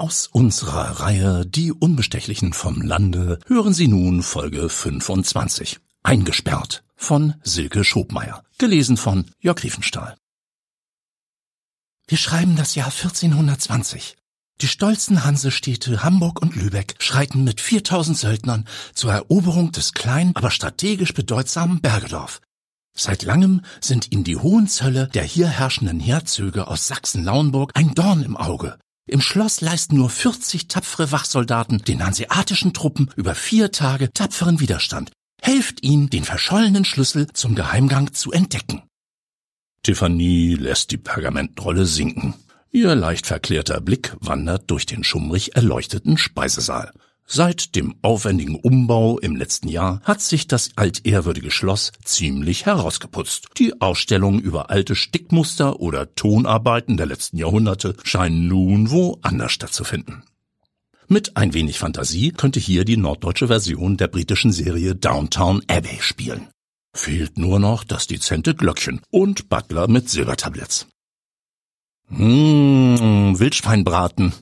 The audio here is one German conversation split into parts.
Aus unserer Reihe Die Unbestechlichen vom Lande hören Sie nun Folge 25. Eingesperrt von Silke Schobmeier. Gelesen von Jörg Riefenstahl. Wir schreiben das Jahr 1420. Die stolzen Hansestädte Hamburg und Lübeck schreiten mit 4000 Söldnern zur Eroberung des kleinen, aber strategisch bedeutsamen Bergedorf. Seit langem sind ihnen die Hohenzölle der hier herrschenden Herzöge aus Sachsen-Lauenburg ein Dorn im Auge. Im Schloss leisten nur 40 tapfere Wachsoldaten den hanseatischen Truppen über vier Tage tapferen Widerstand. Helft ihnen, den verschollenen Schlüssel zum Geheimgang zu entdecken. Tiffany lässt die Pergamentrolle sinken. Ihr leicht verklärter Blick wandert durch den schummrig erleuchteten Speisesaal. Seit dem aufwendigen Umbau im letzten Jahr hat sich das altehrwürdige Schloss ziemlich herausgeputzt. Die Ausstellungen über alte Stickmuster oder Tonarbeiten der letzten Jahrhunderte scheinen nun woanders stattzufinden. Mit ein wenig Fantasie könnte hier die norddeutsche Version der britischen Serie Downtown Abbey spielen. Fehlt nur noch das dezente Glöckchen und Butler mit Silbertabletts. Mmh, Wildschweinbraten,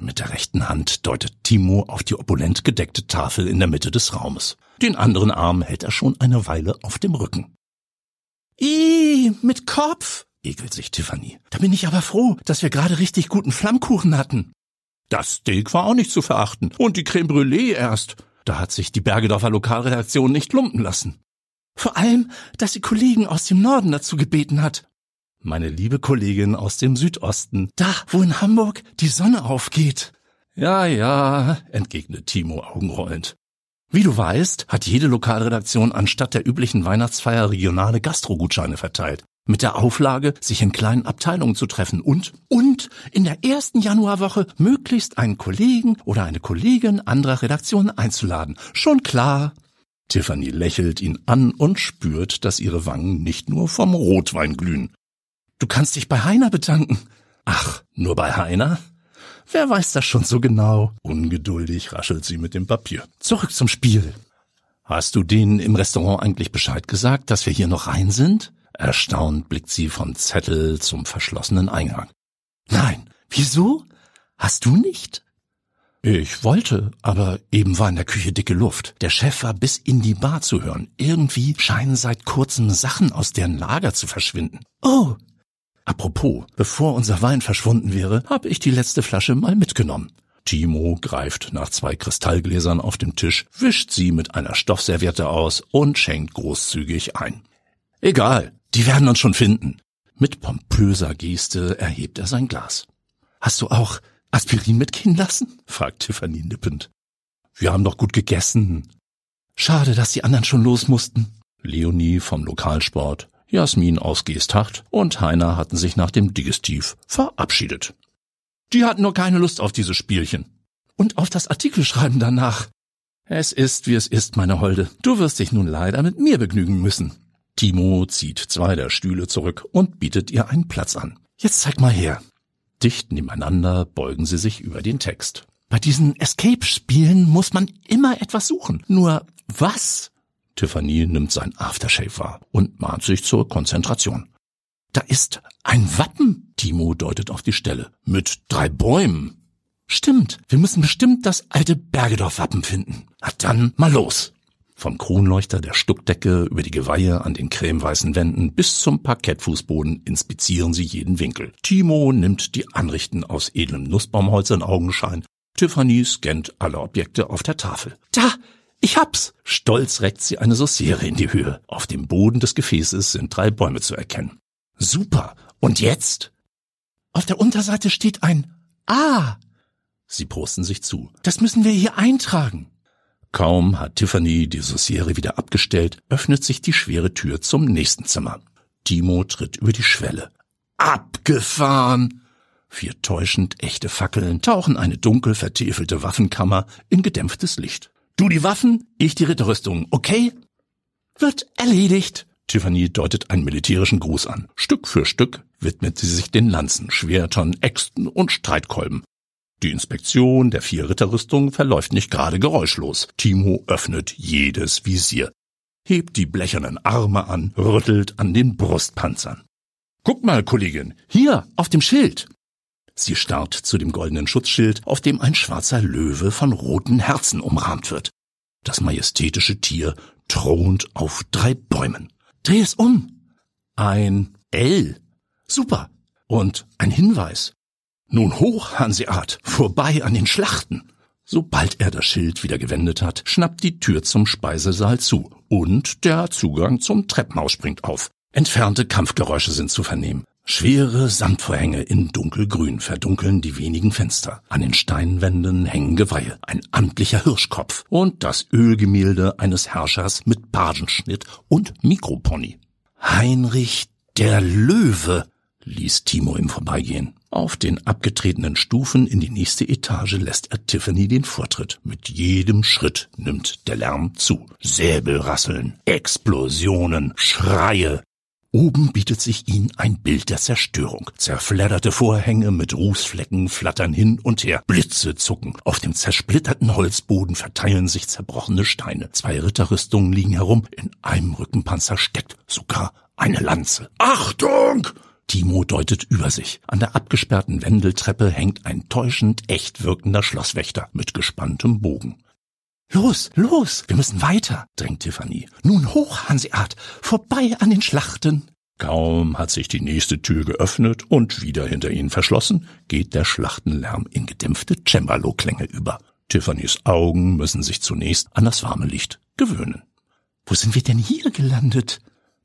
mit der rechten Hand deutet Timo auf die opulent gedeckte Tafel in der Mitte des Raumes. Den anderen Arm hält er schon eine Weile auf dem Rücken. Ih, mit Kopf, ekelt sich Tiffany. Da bin ich aber froh, dass wir gerade richtig guten Flammkuchen hatten. Das Steak war auch nicht zu verachten. Und die Creme Brûlée erst. Da hat sich die Bergedorfer Lokalredaktion nicht lumpen lassen. Vor allem, dass sie Kollegen aus dem Norden dazu gebeten hat meine liebe Kollegin aus dem Südosten, da, wo in Hamburg die Sonne aufgeht. Ja, ja, entgegnet Timo augenrollend. Wie du weißt, hat jede Lokalredaktion anstatt der üblichen Weihnachtsfeier regionale Gastrogutscheine verteilt. Mit der Auflage, sich in kleinen Abteilungen zu treffen und, und in der ersten Januarwoche möglichst einen Kollegen oder eine Kollegin anderer Redaktionen einzuladen. Schon klar. Tiffany lächelt ihn an und spürt, dass ihre Wangen nicht nur vom Rotwein glühen. Du kannst dich bei Heiner bedanken. Ach, nur bei Heiner? Wer weiß das schon so genau? Ungeduldig raschelt sie mit dem Papier. Zurück zum Spiel. Hast du denen im Restaurant eigentlich Bescheid gesagt, dass wir hier noch rein sind? Erstaunt blickt sie vom Zettel zum verschlossenen Eingang. Nein, wieso? Hast du nicht? Ich wollte, aber eben war in der Küche dicke Luft. Der Chef war bis in die Bar zu hören. Irgendwie scheinen seit kurzem Sachen aus deren Lager zu verschwinden. Oh, Apropos, bevor unser Wein verschwunden wäre, habe ich die letzte Flasche mal mitgenommen. Timo greift nach zwei Kristallgläsern auf dem Tisch, wischt sie mit einer Stoffserviette aus und schenkt großzügig ein. Egal, die werden uns schon finden. Mit pompöser Geste erhebt er sein Glas. Hast du auch Aspirin mitgehen lassen? fragt Tiffany nippend. Wir haben doch gut gegessen. Schade, dass die anderen schon los mussten. Leonie vom Lokalsport Jasmin aus Geesthacht und Heiner hatten sich nach dem Digestiv verabschiedet. Die hatten nur keine Lust auf dieses Spielchen. Und auf das Artikelschreiben danach. Es ist, wie es ist, meine Holde. Du wirst dich nun leider mit mir begnügen müssen. Timo zieht zwei der Stühle zurück und bietet ihr einen Platz an. Jetzt zeig mal her. Dicht nebeneinander beugen sie sich über den Text. Bei diesen Escape-Spielen muss man immer etwas suchen. Nur was? Tiffany nimmt sein Aftershave wahr und mahnt sich zur Konzentration. Da ist ein Wappen. Timo deutet auf die Stelle. Mit drei Bäumen. Stimmt, wir müssen bestimmt das alte Bergedorf-Wappen finden. Na dann mal los. Vom Kronleuchter der Stuckdecke über die Geweihe an den cremeweißen Wänden bis zum Parkettfußboden inspizieren sie jeden Winkel. Timo nimmt die Anrichten aus edlem Nussbaumholz in Augenschein. Tiffany scannt alle Objekte auf der Tafel. Da, ich hab's! Stolz reckt sie eine Sauciere in die Höhe. Auf dem Boden des Gefäßes sind drei Bäume zu erkennen. Super! Und jetzt? Auf der Unterseite steht ein A. Sie prosten sich zu. Das müssen wir hier eintragen. Kaum hat Tiffany die Sauciere wieder abgestellt, öffnet sich die schwere Tür zum nächsten Zimmer. Timo tritt über die Schwelle. Abgefahren! Vier täuschend echte Fackeln tauchen eine dunkel vertäfelte Waffenkammer in gedämpftes Licht. Du die Waffen, ich die Ritterrüstung, okay? Wird erledigt. Tiffany deutet einen militärischen Gruß an. Stück für Stück widmet sie sich den Lanzen, Schwertern, Äxten und Streitkolben. Die Inspektion der vier Ritterrüstungen verläuft nicht gerade geräuschlos. Timo öffnet jedes Visier, hebt die blechernen Arme an, rüttelt an den Brustpanzern. Guck mal, Kollegin, hier auf dem Schild. Sie starrt zu dem goldenen Schutzschild, auf dem ein schwarzer Löwe von roten Herzen umrahmt wird. Das majestätische Tier thront auf drei Bäumen. Dreh es um. Ein L. Super. Und ein Hinweis. Nun hoch, Hanseat, vorbei an den Schlachten. Sobald er das Schild wieder gewendet hat, schnappt die Tür zum Speisesaal zu und der Zugang zum Treppenhaus springt auf. Entfernte Kampfgeräusche sind zu vernehmen. Schwere Samtvorhänge in dunkelgrün verdunkeln die wenigen Fenster. An den Steinwänden hängen Geweihe, ein amtlicher Hirschkopf und das Ölgemälde eines Herrschers mit Pagenschnitt und Mikropony. Heinrich der Löwe, ließ Timo im Vorbeigehen. Auf den abgetretenen Stufen in die nächste Etage lässt er Tiffany den Vortritt. Mit jedem Schritt nimmt der Lärm zu. Säbelrasseln, Explosionen, Schreie, Oben bietet sich ihnen ein Bild der Zerstörung. Zerfledderte Vorhänge mit Rußflecken flattern hin und her. Blitze zucken. Auf dem zersplitterten Holzboden verteilen sich zerbrochene Steine. Zwei Ritterrüstungen liegen herum. In einem Rückenpanzer steckt sogar eine Lanze. Achtung! Timo deutet über sich. An der abgesperrten Wendeltreppe hängt ein täuschend echt wirkender Schlosswächter mit gespanntem Bogen. Los, los, wir müssen weiter, drängt Tiffany. Nun hoch, Hanseat, vorbei an den Schlachten. Kaum hat sich die nächste Tür geöffnet und wieder hinter ihnen verschlossen, geht der Schlachtenlärm in gedämpfte Cembalo-Klänge über. Tiffany's Augen müssen sich zunächst an das warme Licht gewöhnen. Wo sind wir denn hier gelandet?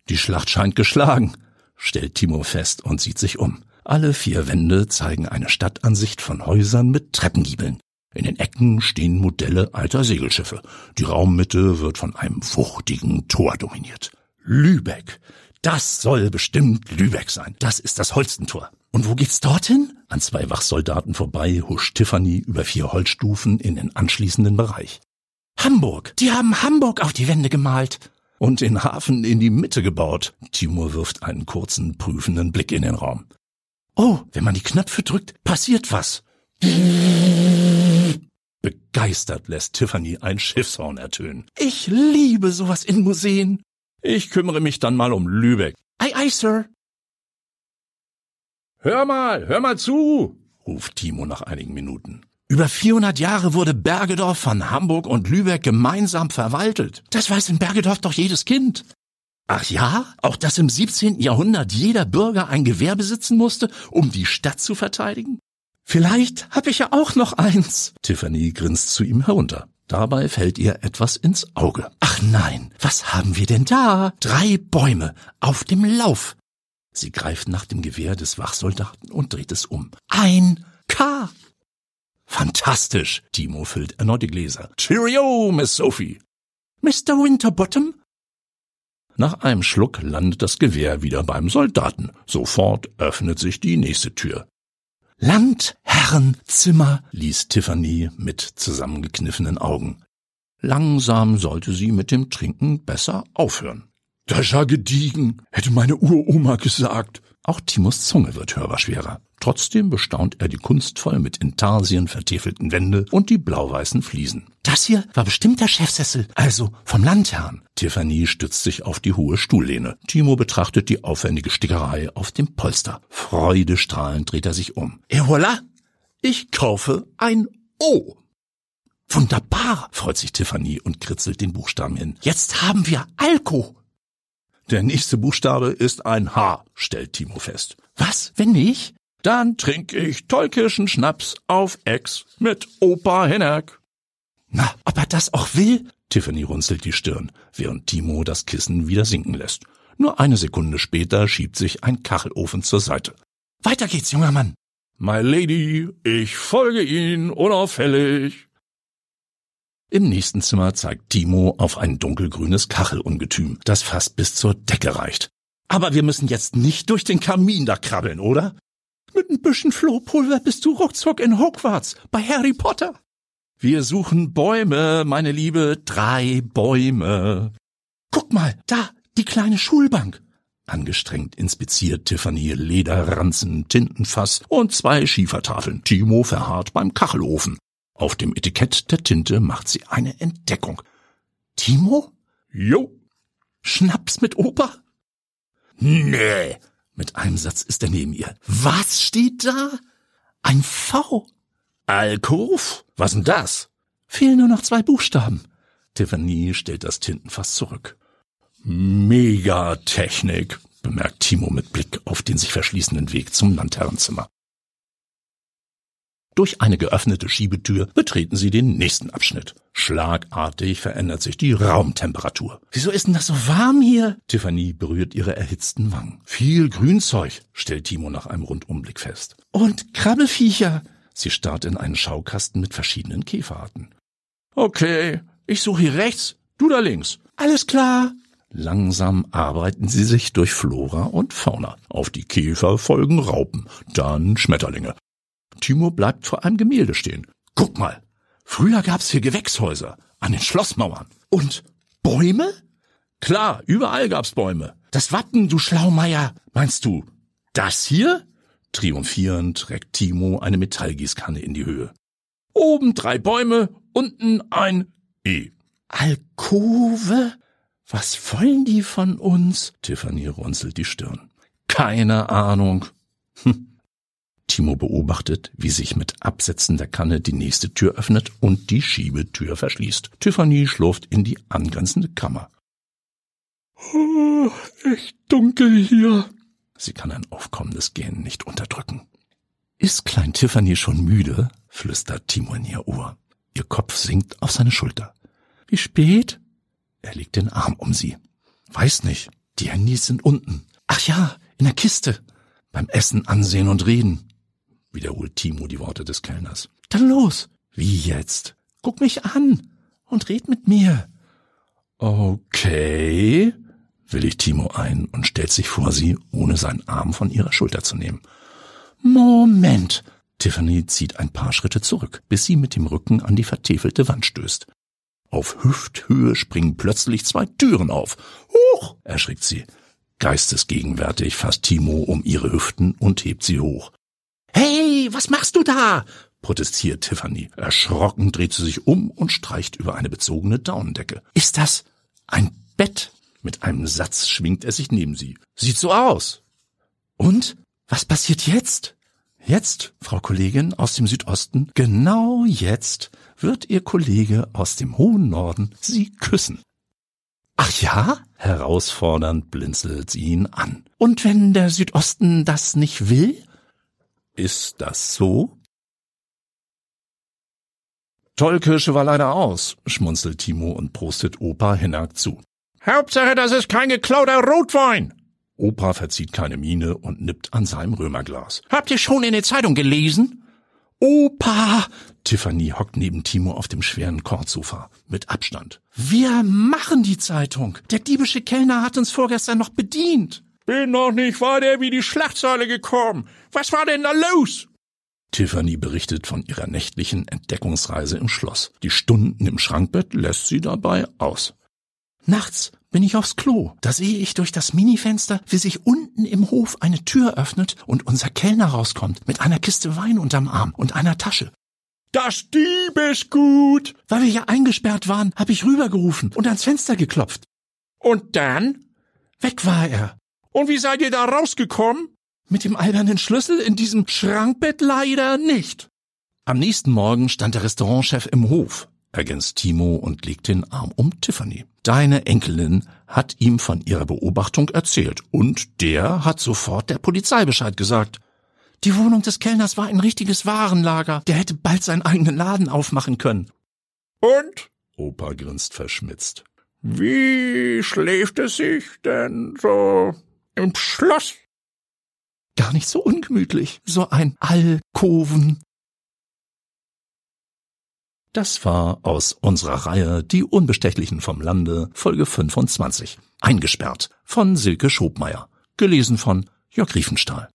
Die Schlacht scheint geschlagen, stellt Timo fest und sieht sich um. Alle vier Wände zeigen eine Stadtansicht von Häusern mit Treppengiebeln. In den Ecken stehen Modelle alter Segelschiffe. Die Raummitte wird von einem wuchtigen Tor dominiert. Lübeck. Das soll bestimmt Lübeck sein. Das ist das Holstentor. Und wo geht's dorthin? An zwei Wachsoldaten vorbei huscht Tiffany über vier Holzstufen in den anschließenden Bereich. Hamburg. Die haben Hamburg auf die Wände gemalt. Und den Hafen in die Mitte gebaut. Timur wirft einen kurzen, prüfenden Blick in den Raum. Oh, wenn man die Knöpfe drückt, passiert was. Begeistert lässt Tiffany ein Schiffshorn ertönen. Ich liebe sowas in Museen. Ich kümmere mich dann mal um Lübeck. Ei, ei, Sir. Hör mal, hör mal zu, ruft Timo nach einigen Minuten. Über 400 Jahre wurde Bergedorf von Hamburg und Lübeck gemeinsam verwaltet. Das weiß in Bergedorf doch jedes Kind. Ach ja? Auch dass im 17. Jahrhundert jeder Bürger ein Gewehr besitzen musste, um die Stadt zu verteidigen? Vielleicht hab ich ja auch noch eins. Tiffany grinst zu ihm herunter. Dabei fällt ihr etwas ins Auge. Ach nein, was haben wir denn da? Drei Bäume auf dem Lauf. Sie greift nach dem Gewehr des Wachsoldaten und dreht es um. Ein K. Fantastisch. Timo füllt erneut die Gläser. Cheerio, Miss Sophie. Mr. Winterbottom? Nach einem Schluck landet das Gewehr wieder beim Soldaten. Sofort öffnet sich die nächste Tür. Landherrenzimmer, ließ Tiffany mit zusammengekniffenen Augen. Langsam sollte sie mit dem Trinken besser aufhören. Das ist ja gediegen, hätte meine Uroma gesagt. Auch Timos Zunge wird hörbar schwerer. Trotzdem bestaunt er die kunstvoll mit Intarsien vertäfelten Wände und die blau-weißen Fliesen. Das hier war bestimmt der Chefsessel, also vom Landherrn. Tiffany stützt sich auf die hohe Stuhllehne. Timo betrachtet die aufwendige Stickerei auf dem Polster. Freudestrahlend dreht er sich um. Et voilà! Ich kaufe ein O. Wunderbar, freut sich Tiffany und kritzelt den Buchstaben hin. Jetzt haben wir Alko. Der nächste Buchstabe ist ein H, stellt Timo fest. Was, wenn nicht? Dann trinke ich Tollkirschen Schnaps auf Ex mit Opa Hennerk. Na, ob er das auch will? Tiffany runzelt die Stirn, während Timo das Kissen wieder sinken lässt. Nur eine Sekunde später schiebt sich ein Kachelofen zur Seite. Weiter geht's, junger Mann. My Lady, ich folge Ihnen unauffällig. Im nächsten Zimmer zeigt Timo auf ein dunkelgrünes Kachelungetüm, das fast bis zur Decke reicht. Aber wir müssen jetzt nicht durch den Kamin da krabbeln, oder? Mit ein bisschen Flohpulver bist du ruckzuck in Hogwarts bei Harry Potter. Wir suchen Bäume, meine Liebe, drei Bäume. Guck mal, da, die kleine Schulbank. Angestrengt inspiziert Tiffany Lederranzen, Tintenfass und zwei Schiefertafeln. Timo verharrt beim Kachelofen. Auf dem Etikett der Tinte macht sie eine Entdeckung. Timo? Jo. Schnaps mit Opa? Nee, mit einem Satz ist er neben ihr. Was steht da? Ein V. Alkof? Was denn das? Fehlen nur noch zwei Buchstaben. Tiffany stellt das Tintenfass zurück. Megatechnik, bemerkt Timo mit Blick auf den sich verschließenden Weg zum Laternenzimmer. Durch eine geöffnete Schiebetür betreten sie den nächsten Abschnitt. Schlagartig verändert sich die Raumtemperatur. Wieso ist denn das so warm hier? Tiffany berührt ihre erhitzten Wangen. Viel Grünzeug, stellt Timo nach einem Rundumblick fest. Und Krabbelfiecher. Sie starrt in einen Schaukasten mit verschiedenen Käferarten. Okay, ich suche hier rechts, du da links. Alles klar. Langsam arbeiten sie sich durch Flora und Fauna. Auf die Käfer folgen Raupen, dann Schmetterlinge. Timo bleibt vor einem Gemälde stehen. Guck mal, früher gab's hier Gewächshäuser an den Schlossmauern. Und Bäume? Klar, überall gab's Bäume. Das Wappen, du Schlaumeier. Meinst du, das hier? Triumphierend reckt Timo eine Metallgießkanne in die Höhe. Oben drei Bäume, unten ein E. Alkove? Was wollen die von uns? Tiffany runzelt die Stirn. Keine Ahnung. Hm. Timo beobachtet, wie sich mit Absetzen der Kanne die nächste Tür öffnet und die Schiebetür verschließt. Tiffany schlurft in die angrenzende Kammer. Oh, echt dunkel hier. Sie kann ein aufkommendes Gähnen nicht unterdrücken. Ist Klein Tiffany schon müde? flüstert Timo in ihr Ohr. Ihr Kopf sinkt auf seine Schulter. Wie spät? Er legt den Arm um sie. Weiß nicht. Die Handys sind unten. Ach ja, in der Kiste. Beim Essen ansehen und reden wiederholt Timo die Worte des Kellners. Dann los. Wie jetzt? Guck mich an und red mit mir. Okay, willigt Timo ein und stellt sich vor sie, ohne seinen Arm von ihrer Schulter zu nehmen. Moment. Tiffany zieht ein paar Schritte zurück, bis sie mit dem Rücken an die vertäfelte Wand stößt. Auf Hüfthöhe springen plötzlich zwei Türen auf. Huch! erschrickt sie. Geistesgegenwärtig fasst Timo um ihre Hüften und hebt sie hoch. Hey, was machst du da? protestiert Tiffany. Erschrocken dreht sie sich um und streicht über eine bezogene Daunendecke. Ist das ein Bett? Mit einem Satz schwingt er sich neben sie. Sieht so aus. Und? Was passiert jetzt? Jetzt, Frau Kollegin aus dem Südosten, genau jetzt wird Ihr Kollege aus dem hohen Norden Sie küssen. Ach ja? Herausfordernd blinzelt sie ihn an. Und wenn der Südosten das nicht will? Ist das so? Tollkirsche war leider aus, schmunzelt Timo und prostet Opa Hinak zu. Hauptsache, das ist kein geklauter Rotwein. Opa verzieht keine Miene und nippt an seinem Römerglas. Habt ihr schon in der Zeitung gelesen? Opa! Tiffany hockt neben Timo auf dem schweren Kordsofa. Mit Abstand. Wir machen die Zeitung. Der diebische Kellner hat uns vorgestern noch bedient. Bin noch nicht weiter wie die Schlachtsäule gekommen. Was war denn da los? Tiffany berichtet von ihrer nächtlichen Entdeckungsreise im Schloss. Die Stunden im Schrankbett lässt sie dabei aus. Nachts bin ich aufs Klo. Da sehe ich durch das Minifenster, wie sich unten im Hof eine Tür öffnet und unser Kellner rauskommt mit einer Kiste Wein unterm Arm und einer Tasche. Das Diebesgut! Weil wir ja eingesperrt waren, habe ich rübergerufen und ans Fenster geklopft. Und dann? Weg war er. Und wie seid ihr da rausgekommen? Mit dem albernen Schlüssel in diesem Schrankbett leider nicht. Am nächsten Morgen stand der Restaurantchef im Hof, ergänzt Timo und legt den Arm um Tiffany. Deine Enkelin hat ihm von ihrer Beobachtung erzählt und der hat sofort der Polizei Bescheid gesagt. Die Wohnung des Kellners war ein richtiges Warenlager. Der hätte bald seinen eigenen Laden aufmachen können. Und? Opa grinst verschmitzt. Wie schläft es sich denn so im Schloss? Gar nicht so ungemütlich, so ein Alkoven. Das war aus unserer Reihe Die Unbestechlichen vom Lande, Folge 25. Eingesperrt von Silke Schobmeier. Gelesen von Jörg Riefenstahl.